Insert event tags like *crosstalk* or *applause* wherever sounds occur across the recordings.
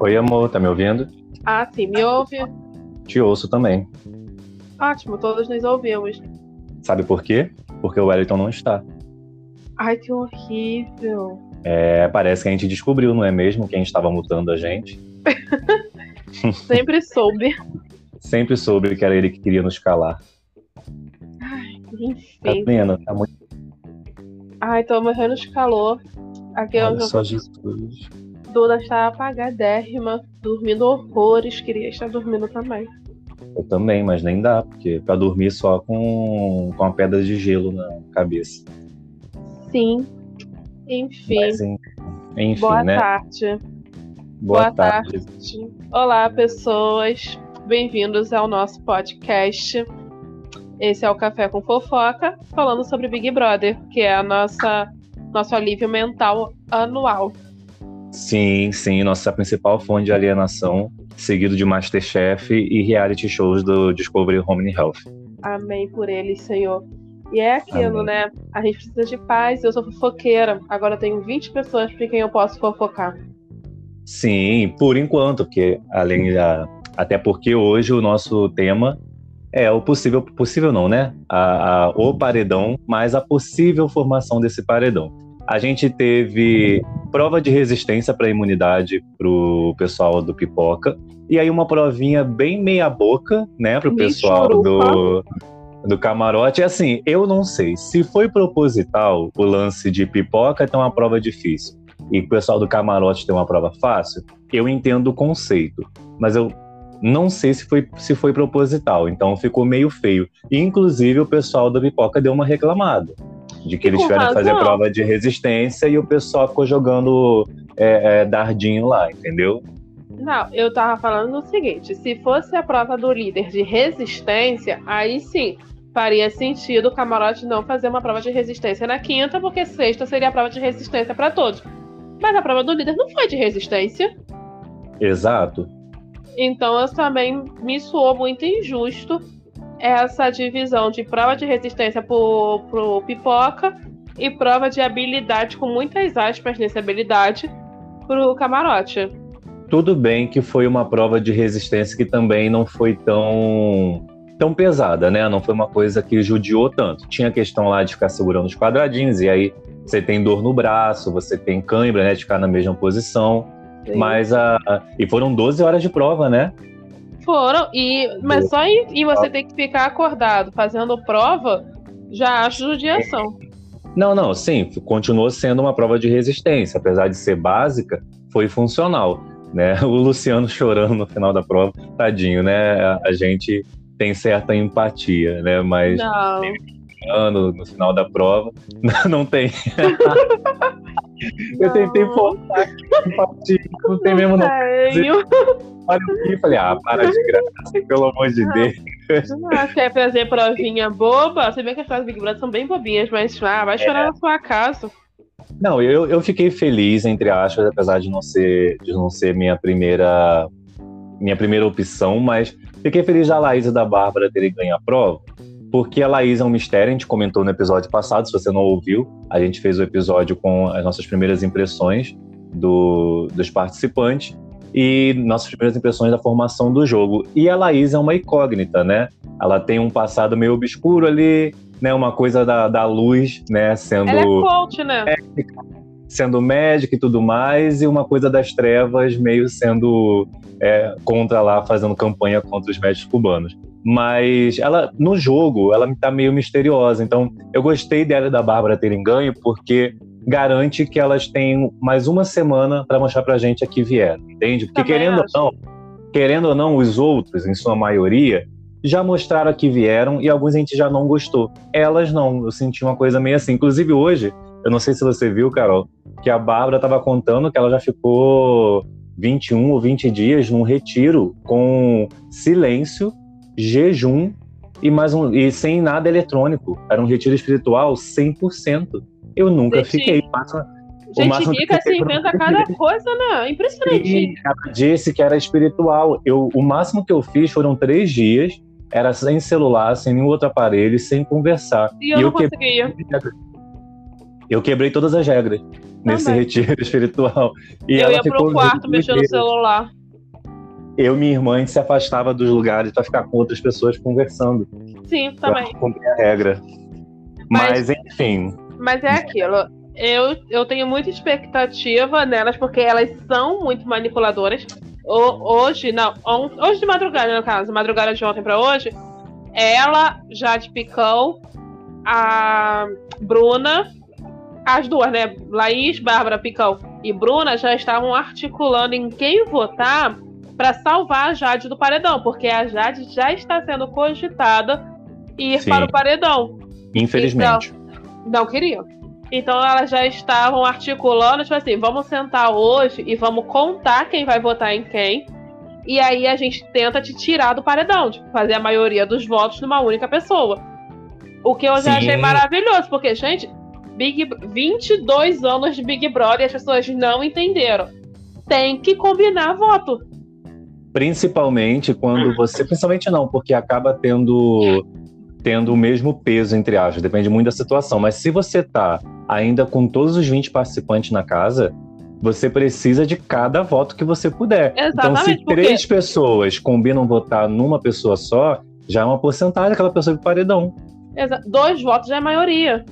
Oi, amor, tá me ouvindo? Ah, sim, me ouve? Te ouço também. Ótimo, todos nos ouvimos. Sabe por quê? Porque o Wellington não está. Ai, que horrível. É, parece que a gente descobriu, não é mesmo? Quem estava mutando a gente. *laughs* Sempre soube. Sempre soube que era ele que queria nos calar. Ai, Tá enfim. vendo? Tá muito Ai, tô morrendo de calor. Aqui Olha onde eu só Jesus. Duda está apagadérrima, dormindo horrores. Queria estar dormindo também. Eu também, mas nem dá, porque pra dormir só com, com uma pedra de gelo na cabeça. Sim. Enfim. Mas, en- enfim, Boa né? tarde. Boa, Boa tarde. Olá, pessoas. Bem-vindos ao nosso podcast. Esse é o Café com Fofoca, falando sobre Big Brother, que é a nossa nosso alívio mental anual. Sim, sim, nossa principal fonte de alienação, seguido de Masterchef e reality shows do Discovery Home and Health. Amém por eles, Senhor. E é aquilo, Amém. né? A gente precisa de paz. Eu sou fofoqueira. Agora eu tenho 20 pessoas para quem eu posso fofocar. Sim, por enquanto, porque além da. Até porque hoje o nosso tema é o possível, possível não, né? A, a- o paredão, mais a possível formação desse paredão. A gente teve prova de resistência para imunidade pro pessoal do Pipoca. E aí uma provinha bem meia boca, né, pro Meio pessoal do, do camarote. E assim, eu não sei se foi proposital o lance de Pipoca ter uma prova difícil e o pessoal do camarote tem uma prova fácil, eu entendo o conceito, mas eu não sei se foi, se foi proposital, então ficou meio feio. Inclusive, o pessoal do Pipoca deu uma reclamada de que eles tiveram que fazer razão. prova de resistência e o pessoal ficou jogando é, é, dardinho lá, entendeu? Não, eu tava falando o seguinte: se fosse a prova do líder de resistência, aí sim faria sentido o camarote não fazer uma prova de resistência na quinta, porque sexta seria a prova de resistência para todos. Mas a prova do líder não foi de resistência. Exato. Então eu também me soou muito injusto essa divisão de prova de resistência pro, pro pipoca e prova de habilidade, com muitas aspas nessa habilidade, pro camarote. Tudo bem que foi uma prova de resistência que também não foi tão tão pesada, né? Não foi uma coisa que judiou tanto. Tinha a questão lá de ficar segurando os quadradinhos e aí você tem dor no braço, você tem cãibra, né, de ficar na mesma posição. Sim. Mas a, a- e foram 12 horas de prova, né? Foram, e, mas só em, e você tem que ficar acordado fazendo prova, já acho judiação. Não, não, sim, continuou sendo uma prova de resistência, apesar de ser básica, foi funcional, né? *laughs* O Luciano chorando no final da prova, tadinho, né? A, a gente tem certa empatia, né? Mas Não. ano no final da prova. *laughs* Não tem. *laughs* Eu tentei Não. forçar aqui, empatia, não tem mesmo não. tenho. Olha aqui e falei, ah, para de graça, pelo amor de Ah. Deus. Ah, quer fazer provinha boba? Você vê que as provas do Big Brother são bem bobinhas, mas ah, vai chorar na sua casa. Não, eu, eu fiquei feliz, entre aspas, apesar de não ser, de não ser minha primeira minha primeira opção, mas fiquei feliz da Laís e da Bárbara terem ganho a prova, porque a Laís é um mistério, a gente comentou no episódio passado, se você não ouviu, a gente fez o episódio com as nossas primeiras impressões do, dos participantes e nossas primeiras impressões da formação do jogo. E a Laís é uma incógnita, né? Ela tem um passado meio obscuro ali, né? Uma coisa da, da luz, né? Sendo Ela é coach, né? sendo médica e tudo mais, e uma coisa das trevas meio sendo é, contra lá, fazendo campanha contra os médicos cubanos. Mas ela, no jogo, ela tá meio misteriosa. Então, eu gostei dela e da Bárbara terem ganho, porque garante que elas têm mais uma semana para mostrar pra gente a que vieram, entende? Porque Também querendo acho. ou não, querendo ou não, os outros, em sua maioria, já mostraram a que vieram e alguns a gente já não gostou. Elas não, eu senti uma coisa meio assim. Inclusive hoje, eu não sei se você viu, Carol, que a Bárbara estava contando que ela já ficou 21 ou 20 dias num retiro com silêncio, jejum e mais um e sem nada eletrônico. Era um retiro espiritual 100%. Eu nunca Gente, fiquei. O máximo- o Gente máximo rica que se eu- inventa cada coisa, né? Impressionante. e ela disse que era espiritual. Eu, o máximo que eu fiz foram três dias. Era sem celular, sem nenhum outro aparelho, sem conversar. E eu não que- conseguia. Eu quebrei todas as regras nesse retiro *laughs* espiritual. E eu ela ia ficou pro quarto mexendo no celular. Eu e minha irmã se afastava dos lugares para ficar com outras pessoas conversando. Sim, também. Cumprir a regra. Mas, mas enfim. Mas é aquilo. Eu, eu tenho muita expectativa nelas, porque elas são muito manipuladoras. hoje, não, hoje de madrugada, no caso, madrugada de ontem para hoje, ela, Jade Picão, a Bruna, as duas, né? Laís, Bárbara Picão e Bruna já estavam articulando em quem votar para salvar a Jade do paredão, porque a Jade já está sendo cogitada ir Sim. para o paredão. Infelizmente. Então, não queriam. Então elas já estavam articulando, tipo assim, vamos sentar hoje e vamos contar quem vai votar em quem. E aí a gente tenta te tirar do paredão, tipo, fazer a maioria dos votos numa única pessoa. O que eu já Sim. achei maravilhoso, porque, gente, Big 22 anos de Big Brother e as pessoas não entenderam. Tem que combinar voto. Principalmente quando você. Principalmente não, porque acaba tendo tendo o mesmo peso, entre aspas, depende muito da situação. Mas se você tá ainda com todos os 20 participantes na casa, você precisa de cada voto que você puder. Exatamente, então, se três porque... pessoas combinam votar numa pessoa só, já é uma porcentagem daquela pessoa de paredão. Exa Dois votos já é maioria.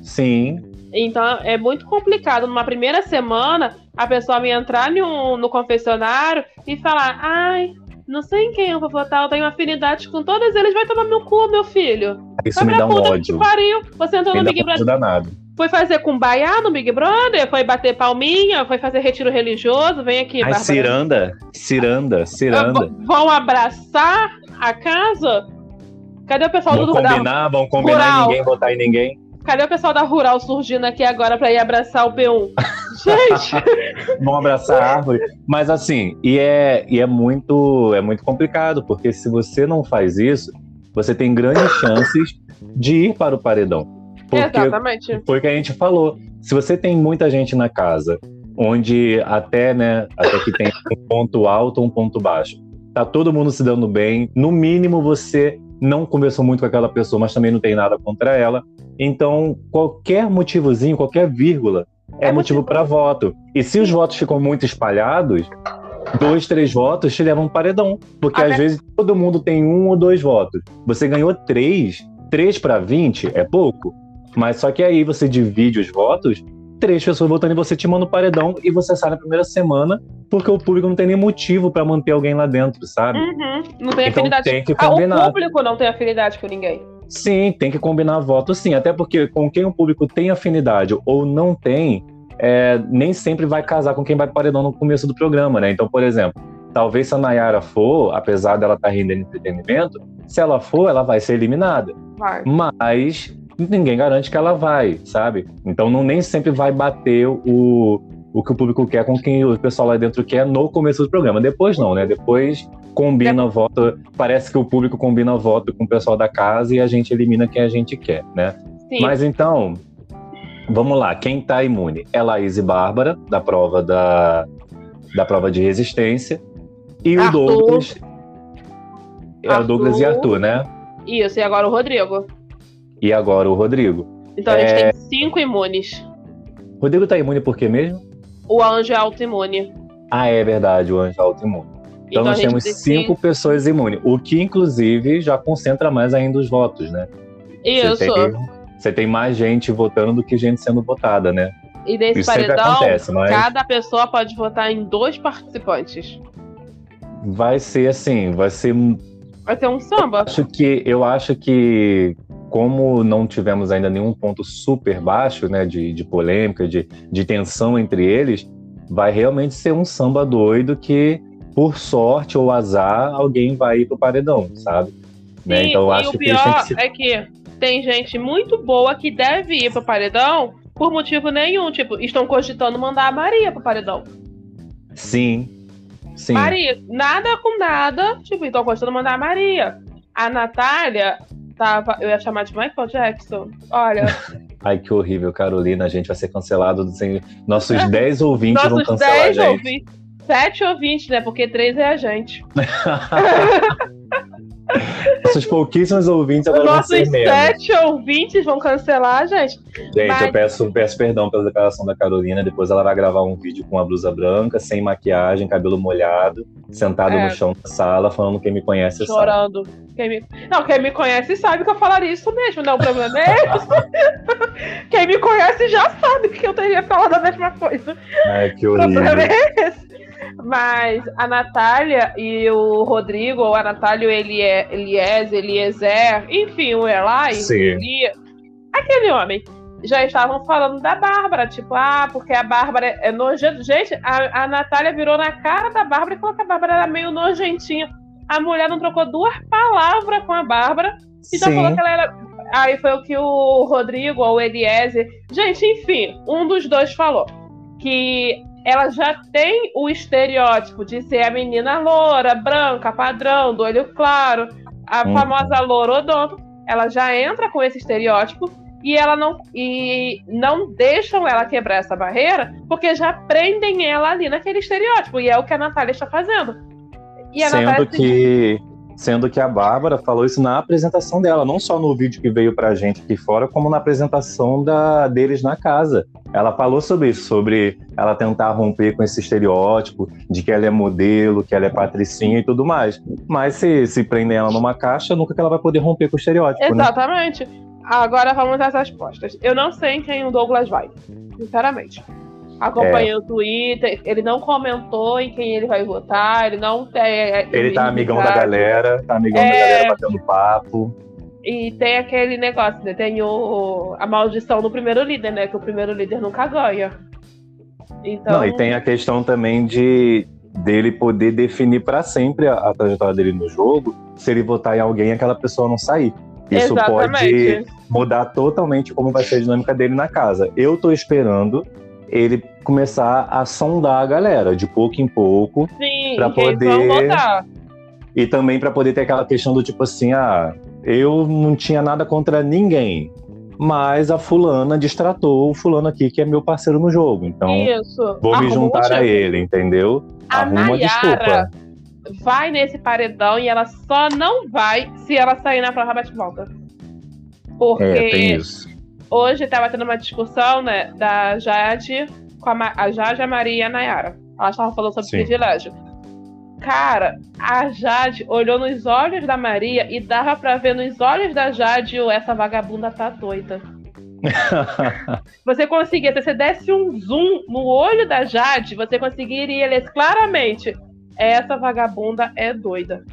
Sim. Então é muito complicado numa primeira semana a pessoa me entrar no, no confessionário e falar: ai, não sei em quem eu vou votar, eu tenho afinidade com todos eles, vai tomar meu cu, meu filho. Isso vai me dá um ódio. pariu. Você entrou no Big Brother. Danado. Foi fazer com baiá no Big Brother, foi bater palminha, foi fazer retiro religioso, vem aqui, Ai, ciranda, ciranda, ciranda. Vão abraçar a casa? Cadê o pessoal vão do combinar, Vão combinar ninguém votar em ninguém? Cadê o pessoal da Rural surgindo aqui agora para ir abraçar o P1? *laughs* Gente! Vão abraçar a árvore. Mas assim, e é, e é muito é muito complicado, porque se você não faz isso, você tem grandes chances de ir para o paredão. Porque Exatamente. Foi o que a gente falou. Se você tem muita gente na casa, onde até, né, até que tem um ponto alto ou um ponto baixo, tá todo mundo se dando bem, no mínimo você não conversou muito com aquela pessoa, mas também não tem nada contra ela. Então, qualquer motivozinho, qualquer vírgula é, é motivo para voto. E se os votos ficam muito espalhados, dois, três votos te levam um paredão. Porque às vezes todo mundo tem um ou dois votos. Você ganhou três, três para vinte é pouco. Mas só que aí você divide os votos, três pessoas votando e você te manda o paredão e você sai na primeira semana porque o público não tem nem motivo para manter alguém lá dentro, sabe? Uhum. Não tem então afinidade. Tem que combinar. Ah, o público não tem afinidade com ninguém. Sim, tem que combinar voto, sim. Até porque com quem o público tem afinidade ou não tem, é, nem sempre vai casar com quem vai paredão no começo do programa, né? Então, por exemplo, talvez se a Nayara for, apesar dela estar tá rendendo entretenimento, se ela for, ela vai ser eliminada. Vai. Mas ninguém garante que ela vai, sabe? Então não nem sempre vai bater o, o que o público quer com quem o pessoal lá dentro quer no começo do programa. Depois não, né? Depois combina é. voto, parece que o público combina voto com o pessoal da casa e a gente elimina quem a gente quer, né? Sim. Mas então, vamos lá, quem tá imune é Laís e Bárbara, da prova da, da prova de resistência, e Arthur. o Douglas. É o Douglas e Arthur, né? Isso, e agora o Rodrigo. E agora o Rodrigo. Então a gente tem cinco imunes. Rodrigo tá imune por quê mesmo? O anjo é autoimune. Ah, é verdade, o anjo é autoimune. Então, então nós temos cinco pessoas imunes, o que inclusive já concentra mais ainda os votos, né? Isso. Você tem, você tem mais gente votando do que gente sendo votada, né? E nesse Isso paredão, acontece, mas... cada pessoa pode votar em dois participantes. Vai ser assim, vai ser. Vai ter um samba. Eu acho que, eu acho que como não tivemos ainda nenhum ponto super baixo, né, de, de polêmica, de, de tensão entre eles, vai realmente ser um samba doido que por sorte ou azar, alguém vai ir pro paredão, sabe? Né? Sim, Então eu acho o pior que se... é que tem gente muito boa que deve ir pro paredão por motivo nenhum. Tipo, estão cogitando mandar a Maria pro paredão. Sim. Sim. Maria, nada com nada. Tipo, estão cogitando mandar a Maria. A Natália tava. Eu ia chamar de Michael Jackson. Olha. *laughs* Ai, que horrível, Carolina. A gente vai ser cancelado. Nossos *laughs* 10 ouvintes Nossos vão cancelar 10 a gente. Ouvintes. Sete ou vinte, né? Porque três é a gente. *laughs* Nossos pouquíssimos ouvintes agora Nossos sete ouvintes vão cancelar, gente. Gente, Mas- eu peço, peço perdão pela declaração da Carolina. Depois ela vai gravar um vídeo com a blusa branca, sem maquiagem, cabelo molhado, sentado É. no chão da sala, falando quem me conhece sabe. Chorando. Quem me... Não, quem me conhece sabe que eu falaria isso mesmo, não, o problema é esse. *laughs* quem me conhece já sabe que eu teria falado a mesma coisa. Ai, que O problema horrível. é esse. Mas a Natália e o Rodrigo, ou a Natália e o Elie- Elias, Eliezer, enfim, o Eli. Eli- aquele homem, já estavam falando da Bárbara, tipo, ah, porque a Bárbara é nojenta. Gente, a, a Natália virou na cara da Bárbara e falou que a Bárbara era meio nojentinha. A mulher não trocou duas palavras com a Bárbara e já Sim. falou que ela era. Aí foi o que o Rodrigo ou o Eliezer. Gente, enfim, um dos dois falou que ela já tem o estereótipo de ser a menina loura, branca, padrão, do olho claro, a Uhum. famosa loura odonto. Ela já entra com esse estereótipo e ela não e não deixam ela quebrar essa barreira porque já prendem ela ali naquele estereótipo e é o que a Natália está fazendo. E a Sendo Natália se que, sendo que a Bárbara falou isso na apresentação dela, não só no vídeo que veio pra gente aqui fora, como na apresentação da, deles na casa. Ela falou sobre isso, sobre ela tentar romper com esse estereótipo de que ela é modelo, que ela é patricinha e tudo mais. Mas se, se prender ela numa caixa, nunca que ela vai poder romper com o estereótipo, né? Exatamente. Agora vamos às respostas. Eu não sei em quem o Douglas vai, sinceramente. Acompanhei É. o Twitter, ele não comentou em quem ele vai votar, ele não tem. Ele tá amigão da sabe? galera, tá amigão É. da galera batendo papo. E tem aquele negócio, né? Tem o, a maldição do primeiro líder, né? Que o primeiro líder nunca ganha. Então, Não, e tem a questão também de dele poder definir pra sempre a, a trajetória dele no jogo, se ele votar em alguém aquela pessoa não sair. Isso pode exatamente. mudar totalmente como vai ser a dinâmica dele na casa. Eu tô esperando ele começar a sondar a galera de pouco em pouco quem poder- e também pra poder ter aquela questão do tipo assim, ah, eu não tinha nada contra ninguém, mas a fulana distratou o fulano aqui que é meu parceiro no jogo, então Isso. vou me Arruma juntar a ele, entendeu? A Arruma uma Nayara desculpa. vai nesse paredão e ela só não vai se ela sair na prova bate-volta. Porque É, tem isso. Hoje tava tendo uma discussão, né, da Jade com a, Ma- a Jade, a Maria e a Nayara. Elas estavam falando sobre Sim. privilégio. Cara, a Jade olhou nos olhos da Maria e dava pra ver nos olhos da Jade "Ô, essa vagabunda tá doida. *laughs* Você conseguia, se você desse um zoom no olho da Jade, você conseguiria ler claramente. Essa vagabunda é doida.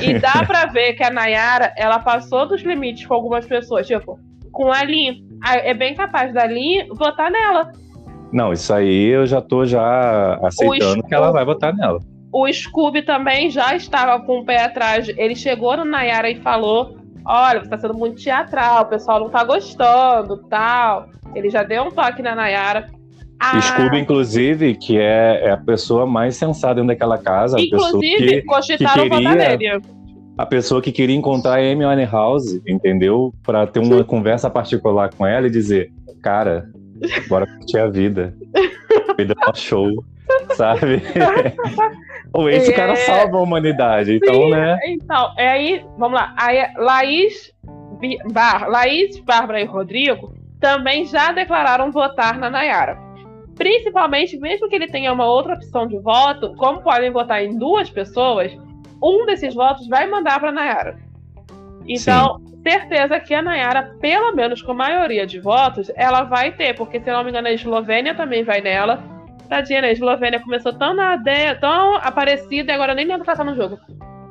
E dá pra *laughs* ver que a Nayara, ela passou dos limites com algumas pessoas. Tipo, com a Lin. Ah, É bem capaz da Lin votar nela. Não, isso aí eu já tô já aceitando que ela vai votar nela. O Scooby também já estava com o pé atrás. Ele chegou no Nayara e falou: Olha, você tá sendo muito teatral, o pessoal não tá gostando, tal. Ele já deu um toque na Nayara. Ah, Scooby, inclusive, que é, é a pessoa mais sensata dentro daquela casa, a pessoa Inclusive, que, cogitaram que votar queria- nele. A pessoa que queria encontrar a Amy Winehouse, entendeu? Pra ter uma conversa particular com ela e dizer, cara, bora curtir a vida. Vida é um show, sabe? *laughs* Ou esse É. cara salva a humanidade, então, Sim. né? Então, é aí, vamos lá. Aí, Laís, Bar, Laís, Bárbara e Rodrigo também já declararam votar na Nayara. Principalmente, mesmo que ele tenha uma outra opção de voto, como podem votar em duas pessoas, um desses votos vai mandar para Nayara. Então, certeza que a Nayara, pelo menos com maioria de votos, ela vai ter, porque se eu não me engano, a Eslovênia também vai nela. Tadinha, né? A Eslovênia começou tão na de- tão aparecida e agora nem lembro que ela tá no jogo.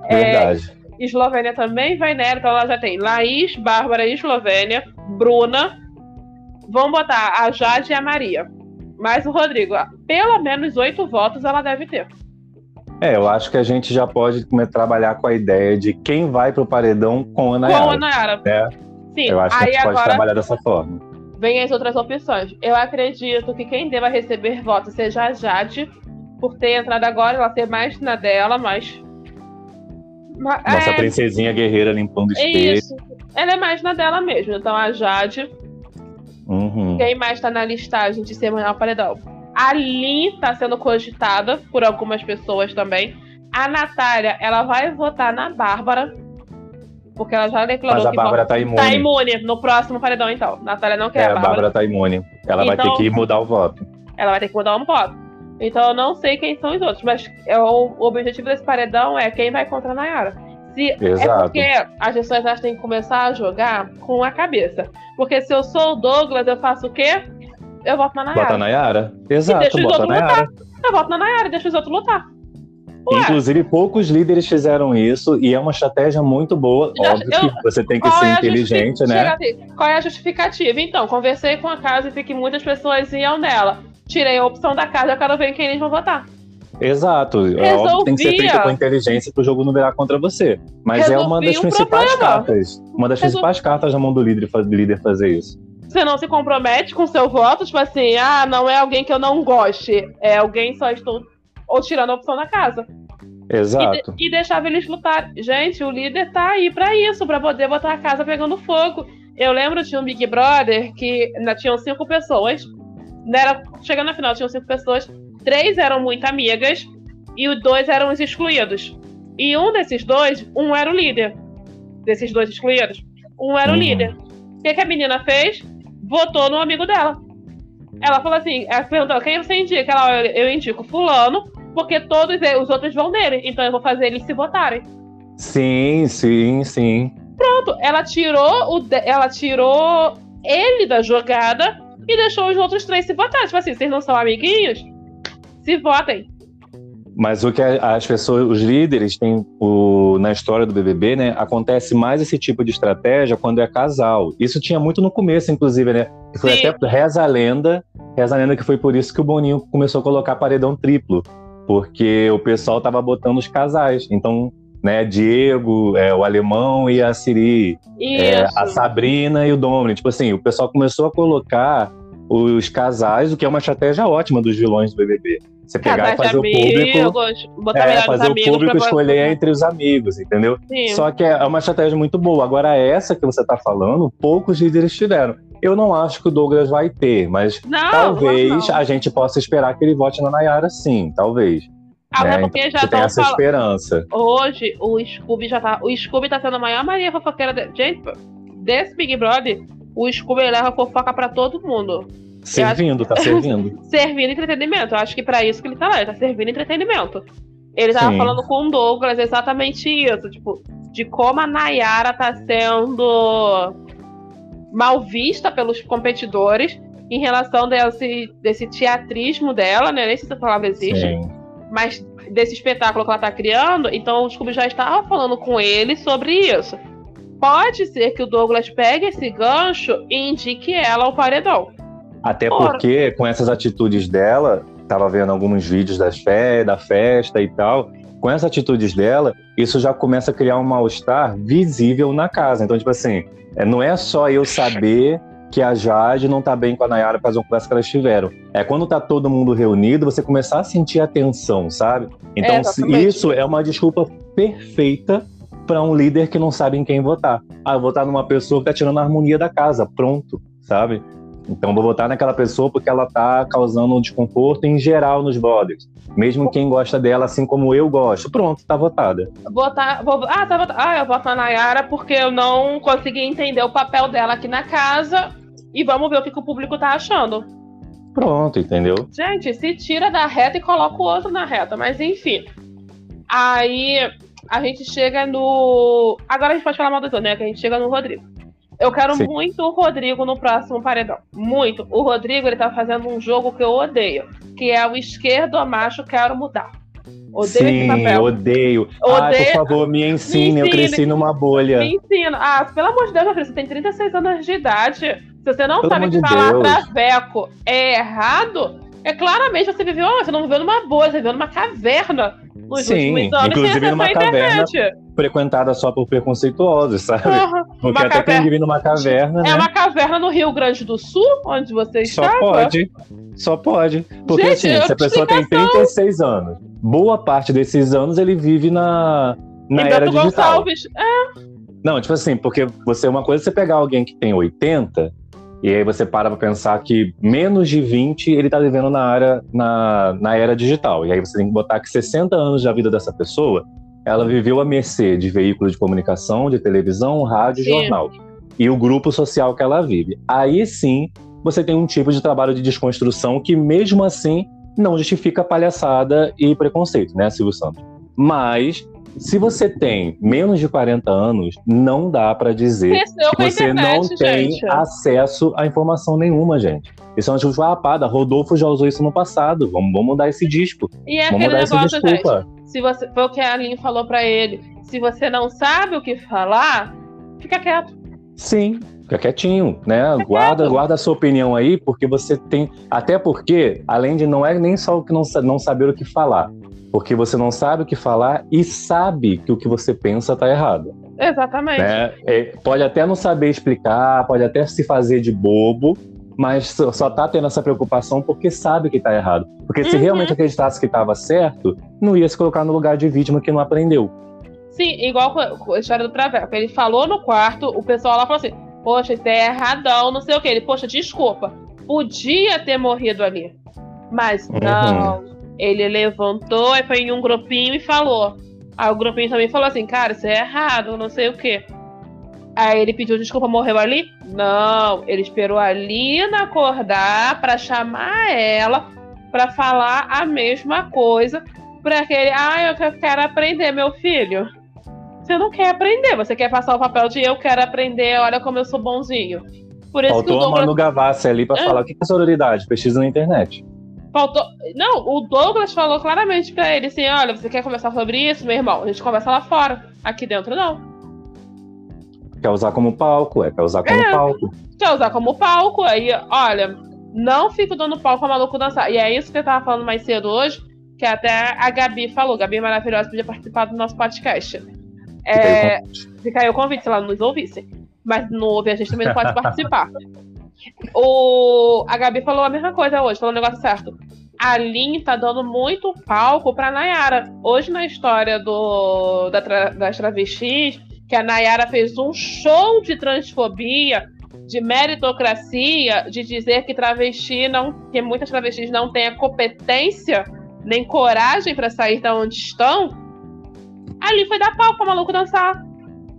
É, Verdade. Eslovênia também vai nela, então ela já tem Laís, Bárbara e Eslovênia, Bruna. Vão botar a Jade e a Maria. Mas o Rodrigo, pelo menos oito votos ela deve ter. É, eu acho que a gente já pode trabalhar com a ideia de quem vai pro paredão com a Com a Nayara. Nayara. É. Sim, Eu acho que a aí gente pode agora trabalhar dessa forma. vem as outras opções. Eu acredito que quem deva receber votos seja a Jade, por ter entrado agora, ela ter mais na dela, mas. Ma- Nossa é, princesinha guerreira limpando espelho. isso. Ela é mais na dela mesmo. Então a Jade Uhum. Quem mais tá na listagem de ser o paredão? A Lin tá sendo cogitada por algumas pessoas também. A Natália, ela vai votar na Bárbara. Porque ela já declarou Mas a que Bárbara tá imune. tá imune no próximo paredão, então. Natália não quer É, a Bárbara. Bárbara tá imune. Ela vai Então- ter que mudar o voto. Ela vai ter que mudar um voto. Então eu não sei quem são os outros, mas é o, objetivo desse paredão é quem vai contra a Nayara. Se, é Exato. porque as pessoas elas têm que começar a jogar com a cabeça. Porque se eu sou o Douglas, eu faço o quê? Eu voto na Nayara. Bota a Nayara. Exato, os bota a outros Nayara. Eu voto na Nayara e deixo os outros lutar. Ué, Inclusive, poucos líderes fizeram isso e é uma estratégia muito boa. Já- Óbvio eu- que você tem que ser é inteligente, né? Qual é a justificativa? Então, conversei com a casa e vi que muitas pessoas iam nela. Tirei a opção da casa, eu quero ver em quem eles vão votar. Exato. É óbvio que tem que ser Resolvia. feito com inteligência para o jogo não virar contra você. Mas é uma das Resolvia principais problema. cartas. Uma das Resol- principais cartas na mão do líder, do líder fazer isso. Você não se compromete com seu voto, tipo assim, ah, não é alguém que eu não goste, é alguém só estou ou tirando a opção da casa. E, Exato. de- e deixava eles lutar. Gente, o líder tá aí pra isso, pra poder botar a casa pegando fogo. Eu lembro de um Big Brother que ainda tinham cinco pessoas. Não Era, chegando na final, tinham cinco pessoas. Três eram muito amigas e os dois eram os excluídos. E um desses dois, um era o líder. Desses dois excluídos. Um era o Uhum. líder. O que, que a menina fez? Votou no amigo dela. Ela falou assim: ela perguntou, quem você indica? Ela, eu indico fulano, porque todos os outros vão nele. Então eu vou fazer eles se votarem. Sim, sim, sim. Pronto, ela tirou o ela tirou ele da jogada e deixou os outros três se votarem. Tipo assim, vocês não são amiguinhos? Se votem. Mas o que as pessoas, os líderes têm o, na história do BBB, né? Acontece mais esse tipo de estratégia quando é casal. Isso tinha muito no começo, inclusive, né? Foi Sim. até reza a lenda, reza a lenda que foi por isso que o Boninho começou a colocar paredão triplo, porque o pessoal tava botando os casais. Então, né? Diego, é, o alemão e a Siri, é, a Sabrina e o Domini. Tipo assim, o pessoal começou a colocar os casais, o que é uma estratégia ótima dos vilões do BBB. Você pegar e fazer o público botar é, fazer o público escolher entre os amigos, entendeu? Sim. Só que é uma estratégia muito boa. Agora, essa que você tá falando, poucos líderes tiveram. Eu não acho que o Douglas vai ter, mas Não, talvez não, a gente possa esperar que ele vote na Nayara, sim, talvez. Até né? porque já tem essa falando. esperança. Hoje, o Scooby já tá. O Scooby tá sendo a maior Maria fofoqueira. De... Gente, desse Big Brother, o Scooby leva fofoca pra todo mundo. Servindo, tá servindo. *laughs* Servindo entretenimento. Eu acho que pra isso que ele tá lá, ele tá servindo entretenimento. Ele tava Sim. falando com o Douglas exatamente isso, tipo, de como a Nayara tá sendo mal vista pelos competidores em relação desse, desse teatrismo dela, né? Nem sei se essa palavra existe Sim. mas desse espetáculo que ela tá criando, então o Scooby já estava falando com ele sobre isso. Pode ser que o Douglas pegue esse gancho e indique ela ao paredão. Até porque, com essas atitudes dela, tava vendo alguns vídeos das fe da festa e tal. Com essas atitudes dela, isso já começa a criar um mal-estar visível na casa. Então, tipo assim, é, não é só eu saber que a Jade não tá bem com a Nayara por causa de uma conversa que elas tiveram. É quando tá todo mundo reunido, você começar a sentir a tensão, sabe? Então, É, isso é uma desculpa perfeita para um líder que não sabe em quem votar. Ah, eu vou votar numa pessoa que tá tirando a harmonia da casa, pronto, sabe? Então vou votar naquela pessoa porque ela tá causando um desconforto em geral nos brothers. Mesmo quem gosta dela, assim como eu gosto. Pronto, tá votada. Votar, vou, ah, tá, vota- ah, eu voto na Nayara porque eu não consegui entender o papel dela aqui na casa. E vamos ver o que, que o público tá achando. Pronto, entendeu? Gente, se tira da reta e coloca o outro na reta, mas enfim. Aí a gente chega no. Agora a gente pode falar mal do outro, né? Que a gente chega no Rodrigo. Eu quero Sim. muito o Rodrigo no próximo paredão. Muito. O Rodrigo, ele tá fazendo um jogo que eu odeio. Que é o esquerdo macho quero mudar. Odeio esse Sim, papel. odeio. Ah, Odeio- por favor, me ensine. Eu ensine. cresci numa bolha. Me ensina. Ah, pelo amor de Deus, meu filho, você tem 36 anos de idade. Se você não Pelo sabe de falar Deus. traveco é errado, é claramente você viveu, você não viveu numa boa, você viveu numa caverna nos Sim, últimos anos inclusive numa caverna. internet. Frequentada só por preconceituosos, sabe? Porra, Porque uma até quem caverna- vive numa caverna, É né? uma caverna no Rio Grande do Sul, onde você Só está. pode. Só pode. Porque Gente, assim, se a pessoa tem explicação. 36 anos, boa parte desses anos ele vive na, na em era digital. Gonçalves. É, Não, tipo assim, porque você uma coisa é você pegar alguém que tem 80 e aí você para pra pensar que menos de 20 ele tá vivendo na área na, na era digital. E aí você tem que botar que 60 anos da vida dessa pessoa ela viveu a mercê de veículos de comunicação, de televisão, rádio e jornal. E o grupo social que ela vive. Aí sim, você tem um tipo de trabalho de desconstrução que, mesmo assim, não justifica palhaçada e preconceito, né, Silvio Santos? Mas se você tem menos de 40 anos, não dá para dizer Cresceu que você internet, não tem gente. acesso a informação nenhuma, gente. Isso é uma desculpa Rodolfo já usou isso no passado. Vamos, vamos mudar esse disco. E é vamos aquele negócio, gente. Se você, foi o que a Aline falou para ele. Se você não sabe o que falar, fica quieto. Sim, fica quietinho, né? Fica guarda, quieto. guarda a sua opinião aí, porque você tem. Até porque, além de não é nem só o que não, não saber o que falar, porque você não sabe o que falar e sabe que o que você pensa está errado. Exatamente. Né? É, pode até não saber explicar, pode até se fazer de bobo, mas só está tendo essa preocupação porque sabe que está errado. Porque se uhum. realmente acreditasse que estava certo, não ia se colocar no lugar de vítima que não aprendeu. Sim, igual a história do Traveco. Ele falou no quarto, o pessoal lá falou assim: Poxa, isso é erradão, não sei o que. Ele, poxa, desculpa. Podia ter morrido ali. Mas uhum. Ele levantou e foi em um grupinho e falou. Aí o grupinho também falou assim, cara, isso é errado, não sei o quê. Aí ele pediu desculpa, morreu ali? Não, ele esperou a Lina acordar para chamar ela para falar a mesma coisa para aquele, ah, eu quero aprender, meu filho. Você não quer aprender, você quer passar o papel de eu quero aprender, olha como eu sou bonzinho. Por isso Faltou que o Douglas... a Manu Gavassi ali para é. falar o que é sororidade, pesquisa na internet. Faltou. Não, o Douglas falou claramente pra ele assim: olha, você quer conversar sobre isso, meu irmão? A gente conversa lá fora. Aqui dentro, não. Quer usar como palco, é, quer usar como é, palco. Quer usar como palco, aí, olha, não fico dando palco a maluco dançar. E é isso que eu tava falando mais cedo hoje, que até a Gabi falou. Gabi é maravilhosa, podia participar do nosso podcast. É, fica aí o convite, se ela não nos ouvisse. Mas não ouve, a gente também não pode *laughs* participar. O, a Gabi falou a mesma coisa hoje, falou o negócio certo. A Lin tá dando muito palco pra Nayara. Hoje, na história do, da das travestis, que a Nayara fez um show de transfobia, de meritocracia, de dizer que travesti não. que muitas travestis não têm a competência nem coragem para sair da onde estão. Ali foi dar palco pra maluco dançar.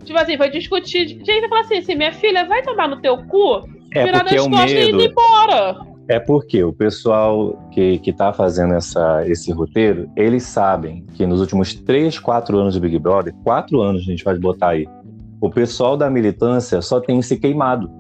Tipo assim, foi discutir. Gente, falou assim, assim: minha filha, vai tomar no teu cu é virar porque é costas medo... e ir embora. É porque o pessoal que, que tá fazendo essa, esse roteiro, eles sabem que nos últimos 3, 4 anos de Big Brother, 4 anos a gente pode botar aí, o pessoal da militância só tem se queimado.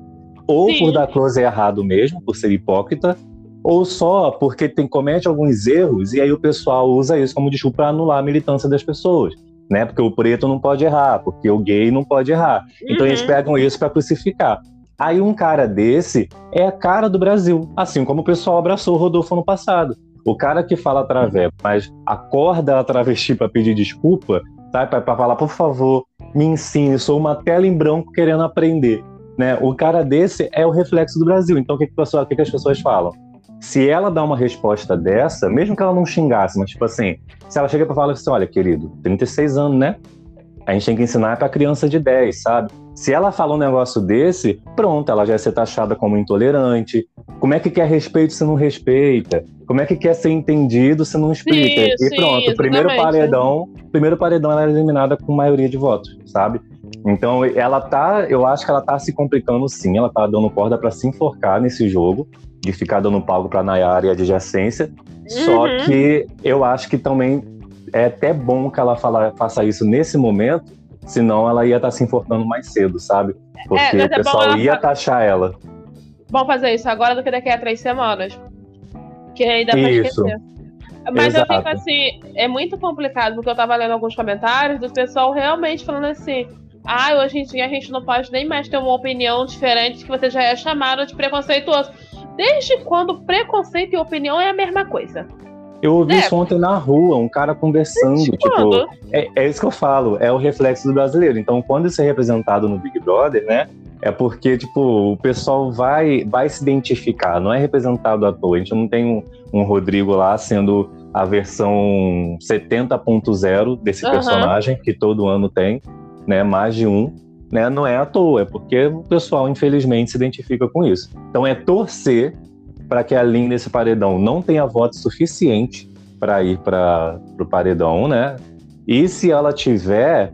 Ou Sim. por dar close errado mesmo, por ser hipócrita, ou só porque tem, comete alguns erros e aí o pessoal usa isso como desculpa para anular a militância das pessoas. Né? Porque o preto não pode errar, porque o gay não pode errar. Uhum. Então eles uhum. pegam isso para crucificar. Aí um cara desse é a cara do Brasil, assim como o pessoal abraçou o Rodolfo no passado. O cara que fala través, mas acorda a travesti para pedir desculpa, sabe? Para falar, por favor, me ensine, sou uma tela em branco querendo aprender. Né? O cara desse é o reflexo do Brasil. Então, o que, que, pessoa, o que, que as pessoas falam? Se ela dá uma resposta dessa, mesmo que ela não xingasse, mas tipo assim, se ela chega para falar assim: olha, querido, 36 anos, né? A gente tem que ensinar para criança de 10, sabe? Se ela fala um negócio desse, pronto, ela já vai ser taxada como intolerante. Como é que quer respeito se não respeita? Como é que quer ser entendido se não explica? E pronto, primeiro paredão, primeiro paredão ela é eliminada com maioria de votos, sabe? Então ela tá, eu acho que ela tá se complicando sim, ela tá dando corda para se enforcar nesse jogo, de ficar dando palco para Nayara e adjacência. Uhum. Só que eu acho que também é até bom que ela fala, faça isso nesse momento, senão ela ia estar tá se importando mais cedo, sabe? Porque é, o pessoal ia taxar ela. Bom fazer isso agora do que daqui a três semanas. Que ainda vai esquecer. Mas Exato. eu fico assim, é muito complicado, porque eu tava lendo alguns comentários do pessoal realmente falando assim. Ah, hoje em dia a gente não pode nem mais ter uma opinião diferente que você já é chamado de preconceituoso. Desde quando preconceito e opinião é a mesma coisa? Eu ouvi é. isso ontem na rua, um cara conversando. tipo, é, é, isso que eu falo, é o reflexo do brasileiro. Então, quando isso é representado no Big Brother, né? É porque, tipo, o pessoal vai, vai se identificar, não é representado à toa. A gente não tem um, um Rodrigo lá sendo a versão 70.0 desse uhum. personagem, que todo ano tem, né? Mais de um. Né, não é à toa, é porque o pessoal, infelizmente, se identifica com isso. Então é torcer para que a Lin nesse paredão não tenha voto suficiente para ir para o paredão, né? E se ela tiver,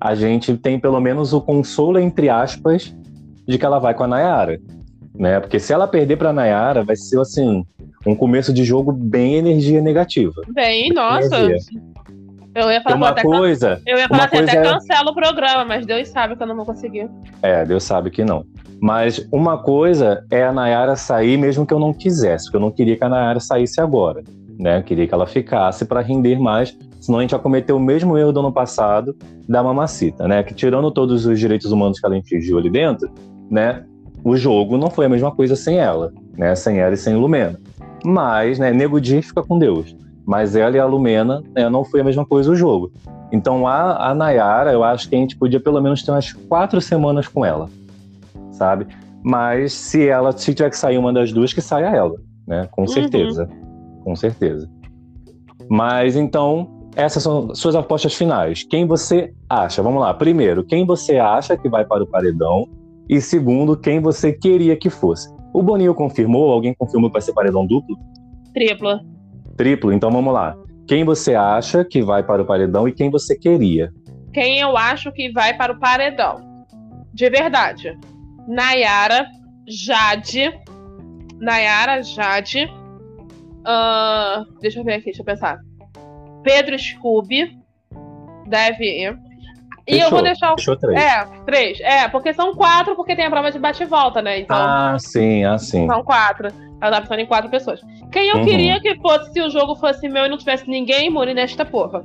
a gente tem pelo menos o consolo, entre aspas, de que ela vai com a Nayara. Né? Porque se ela perder para a Nayara, vai ser assim, um começo de jogo bem energia negativa. Bem, nossa. Energia. Eu ia falar uma até coisa. Can... Eu ia falar assim, até é... cancela o programa, mas Deus sabe que eu não vou conseguir. É, Deus sabe que não. Mas uma coisa é a Nayara sair mesmo que eu não quisesse, porque eu não queria que a Nayara saísse agora. Né? Eu queria que ela ficasse para render mais, senão a gente ia cometer o mesmo erro do ano passado da Mamacita, né? Que tirando todos os direitos humanos que ela infringiu ali dentro, né? O jogo não foi a mesma coisa sem ela, né? Sem ela e sem Lumena. Mas, né, Nego Di fica com Deus. Mas ela e a Lumena né, não foi a mesma coisa o jogo. Então a, a Nayara, eu acho que a gente podia pelo menos ter umas quatro semanas com ela, sabe? Mas se ela se tiver que sair uma das duas, que saia ela, né? Com uhum. certeza. Uhum. Com certeza. Mas então, essas são suas apostas finais. Quem você acha? Vamos lá. Primeiro, quem você acha que vai para o paredão? E segundo, quem você queria que fosse? O Boninho confirmou? Alguém confirmou que vai ser paredão duplo? Triplo. Triplo? Então vamos lá. Quem você acha que vai para o paredão e quem você queria? Quem eu acho que vai para o paredão? De verdade. Nayara, Jade. Nayara, Jade. Uh, deixa eu ver aqui, deixa eu pensar. Pedro Scooby. Deve ir. E Fechou. eu vou deixar. Fechou três. É, três. É, porque são quatro, porque tem a prova de bate e volta, né? Então, ah, sim, assim. São quatro. Pensando em quatro pessoas. Quem eu uhum. queria que fosse se o jogo fosse meu e não tivesse ninguém imune nesta porra?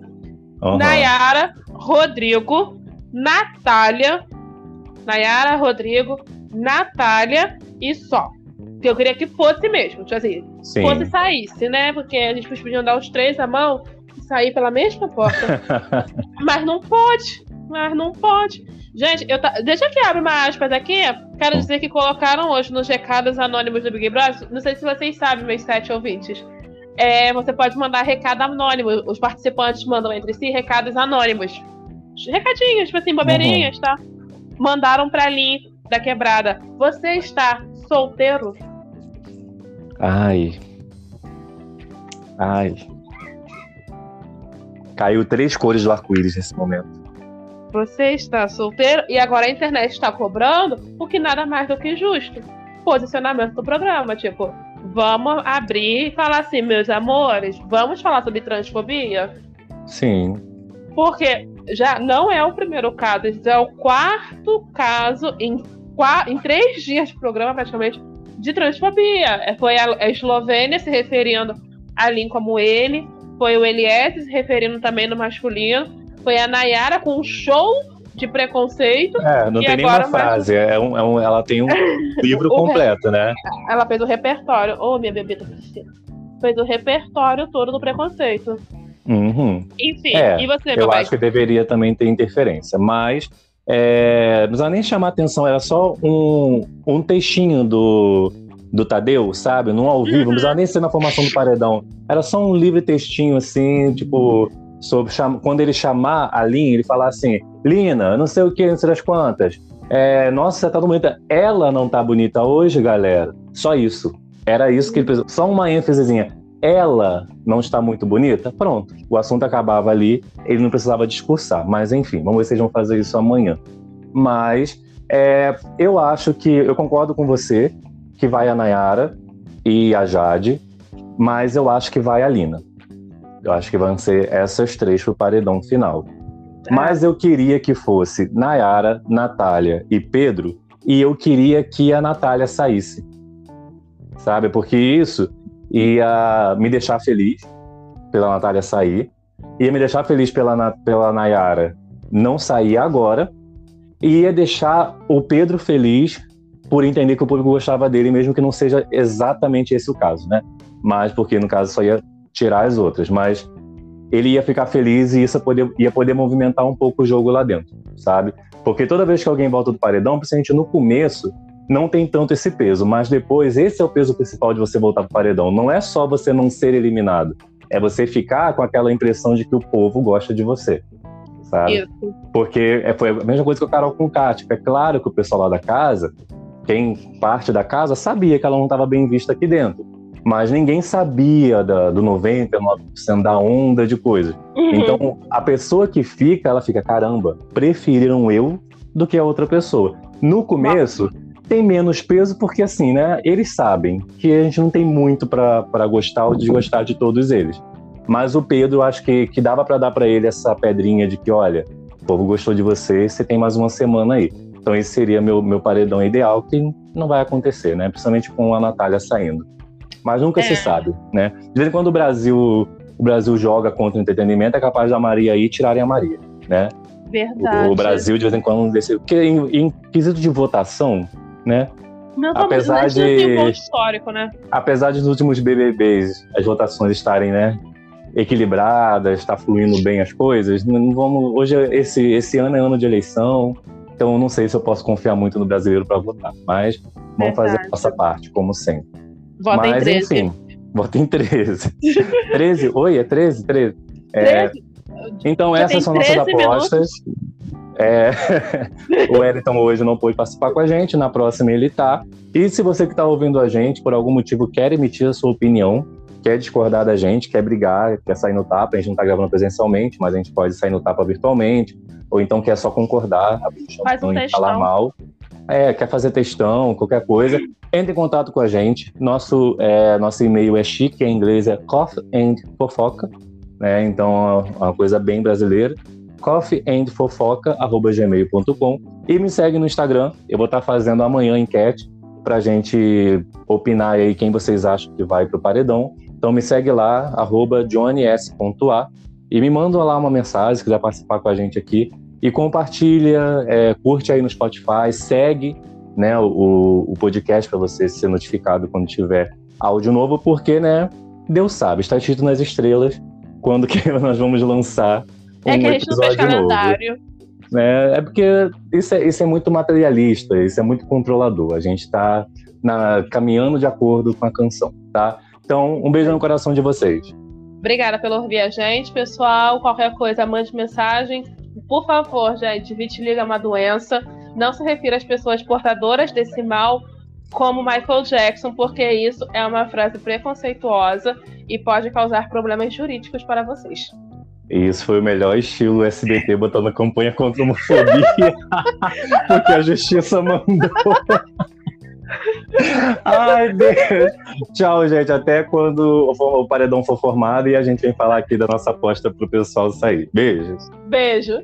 Uhum. Nayara, Rodrigo, Natália. Nayara, Rodrigo, Natália e só. Que eu queria que fosse mesmo. Tipo assim, Sim. fosse saísse, né? Porque a gente podia andar os três à mão e sair pela mesma porta. *laughs* Mas não pode mas não pode. Gente, eu tá... deixa que abre uma aspas aqui. Quero dizer que colocaram hoje nos recados anônimos do Big Brother. Não sei se vocês sabem, meus sete ouvintes. É, você pode mandar recado anônimo. Os participantes mandam entre si recados anônimos. Recadinhos, tipo assim, bobeirinhas, uhum. tá? Mandaram pra Lin da quebrada. Você está solteiro? Ai. Ai. Caiu três cores do arco-íris nesse momento você está solteiro e agora a internet está cobrando, o que nada mais do que justo. Posicionamento do programa, tipo, vamos abrir e falar assim, meus amores, vamos falar sobre transfobia? Sim. Porque já não é o primeiro caso, já é o quarto caso em, em três dias de programa, praticamente, de transfobia. É, foi a, a Eslovênia se referindo a Lin como ele, foi o Eliezer se referindo também no masculino, foi a Nayara com um show de preconceito. É, não tem nenhuma frase. É um, é um, ela tem um *laughs* livro completo, né? Ela fez o repertório. Ô, oh, minha bebê tá Fez o repertório todo do preconceito. Uhum. Enfim, é, e você, Eu acho que deveria também ter interferência, mas é, não precisa nem chamar atenção, era só um, um textinho do, do Tadeu, sabe? Num ao vivo, uhum. não precisava nem ser na formação do paredão. Era só um livre textinho, assim, tipo, sobre quando ele chamar a Lin, ele falar assim, Lina, não sei o que, não sei das quantas. É, nossa, você tá bonita. Ela não tá bonita hoje, galera. Só isso. Era isso que ele precisou. Só uma ênfasezinha. Ela não está muito bonita? Pronto. O assunto acabava ali. Ele não precisava discursar. Mas enfim, vamos ver se eles vão fazer isso amanhã. Mas é, eu acho que eu concordo com você que vai a Nayara e a Jade, mas eu acho que vai a Lina. Eu acho que vão ser essas três pro paredão final. Mas eu queria que fosse Nayara, Natália e Pedro, e eu queria que a Natália saísse. Sabe? Porque isso ia me deixar feliz pela Natália sair, ia me deixar feliz pela, pela Nayara não sair agora, e ia deixar o Pedro feliz por entender que o público gostava dele, mesmo que não seja exatamente esse o caso, né? Mas porque no caso só ia tirar as outras, mas ele ia ficar feliz e isso ia poder, ia poder movimentar um pouco o jogo lá dentro, sabe? Porque toda vez que alguém volta do paredão, principalmente no começo, não tem tanto esse peso, mas depois esse é o peso principal de você voltar pro paredão. Não é só você não ser eliminado, é você ficar com aquela impressão de que o povo gosta de você, sabe? Isso. Porque é, foi a mesma coisa que o Carol com o Kátia. É claro que o pessoal lá da casa, quem parte da casa, sabia que ela não estava bem vista aqui dentro. Mas ninguém sabia da, do 99% da onda de coisas. Uhum. Então, a pessoa que fica, ela fica, caramba, preferiram eu do que a outra pessoa. No começo, tem menos peso porque, assim, né, eles sabem que a gente não tem muito para gostar ou desgostar de todos eles. Mas o Pedro, acho que, que dava para dar para ele essa pedrinha de que, olha, o povo gostou de você, você tem mais uma semana aí. Então esse seria meu, meu paredão ideal, que não vai acontecer, né? Principalmente com a Natália saindo. Mas nunca é. se sabe, né? De vez em quando o Brasil, o Brasil joga contra o entretenimento, é capaz da Maria aí tirarem a Maria, né? Verdade. O, o Brasil, de vez em quando, desse, porque em, em quesito de votação, né? Não, apesar de um histórico, né? Apesar de nos últimos BBBs as votações estarem, né, equilibradas, está fluindo bem as coisas, não vamos. Hoje esse esse ano é ano de eleição, então não sei se eu posso confiar muito no brasileiro para votar, mas vamos Verdade. fazer a nossa parte, como sempre. Vota mas, em 13. enfim, vota em 13. 13? *laughs* Oi, é 13? 13. É, então, Já essas são nossas apostas. É, *laughs* o Wellington hoje não pôde participar com a gente, na próxima ele tá. E se você que está ouvindo a gente, por algum motivo, quer emitir a sua opinião, quer discordar da gente, quer brigar, quer sair no tapa, a gente não está gravando presencialmente, mas a gente pode sair no tapa virtualmente, ou então quer só concordar, Faz um falar mal. É, quer fazer textão, qualquer coisa, entre em contato com a gente. Nosso, é, nosso e-mail é chique, em inglês é coffee and fofoca, né? Então é uma coisa bem brasileira coffeeandfofoca.gmail.com e me segue no Instagram. Eu vou estar fazendo amanhã enquete para a gente opinar aí quem vocês acham que vai para o paredão. Então me segue lá, arroba johns.a e me manda lá uma mensagem, se quiser participar com a gente aqui. E compartilha, é, curte aí no Spotify, segue né, o, o podcast para você ser notificado quando tiver áudio novo, porque né, Deus sabe, está escrito nas estrelas quando que *laughs* nós vamos lançar um é que a gente não fez calendário. É, é porque isso é, isso é muito materialista, isso é muito controlador. A gente está caminhando de acordo com a canção, tá? Então, um beijo no coração de vocês. Obrigada pelo ouvir a gente, pessoal. Qualquer coisa, mande mensagem. Por favor, gente, vitiligo é uma doença. Não se refira às pessoas portadoras desse mal como Michael Jackson, porque isso é uma frase preconceituosa e pode causar problemas jurídicos para vocês. Isso foi o melhor estilo SBT botando a campanha contra a homofobia, *laughs* porque a justiça mandou. *laughs* Ai, Deus. Tchau, gente. Até quando o paredão for formado e a gente vem falar aqui da nossa aposta pro pessoal sair. Beijos. Beijo.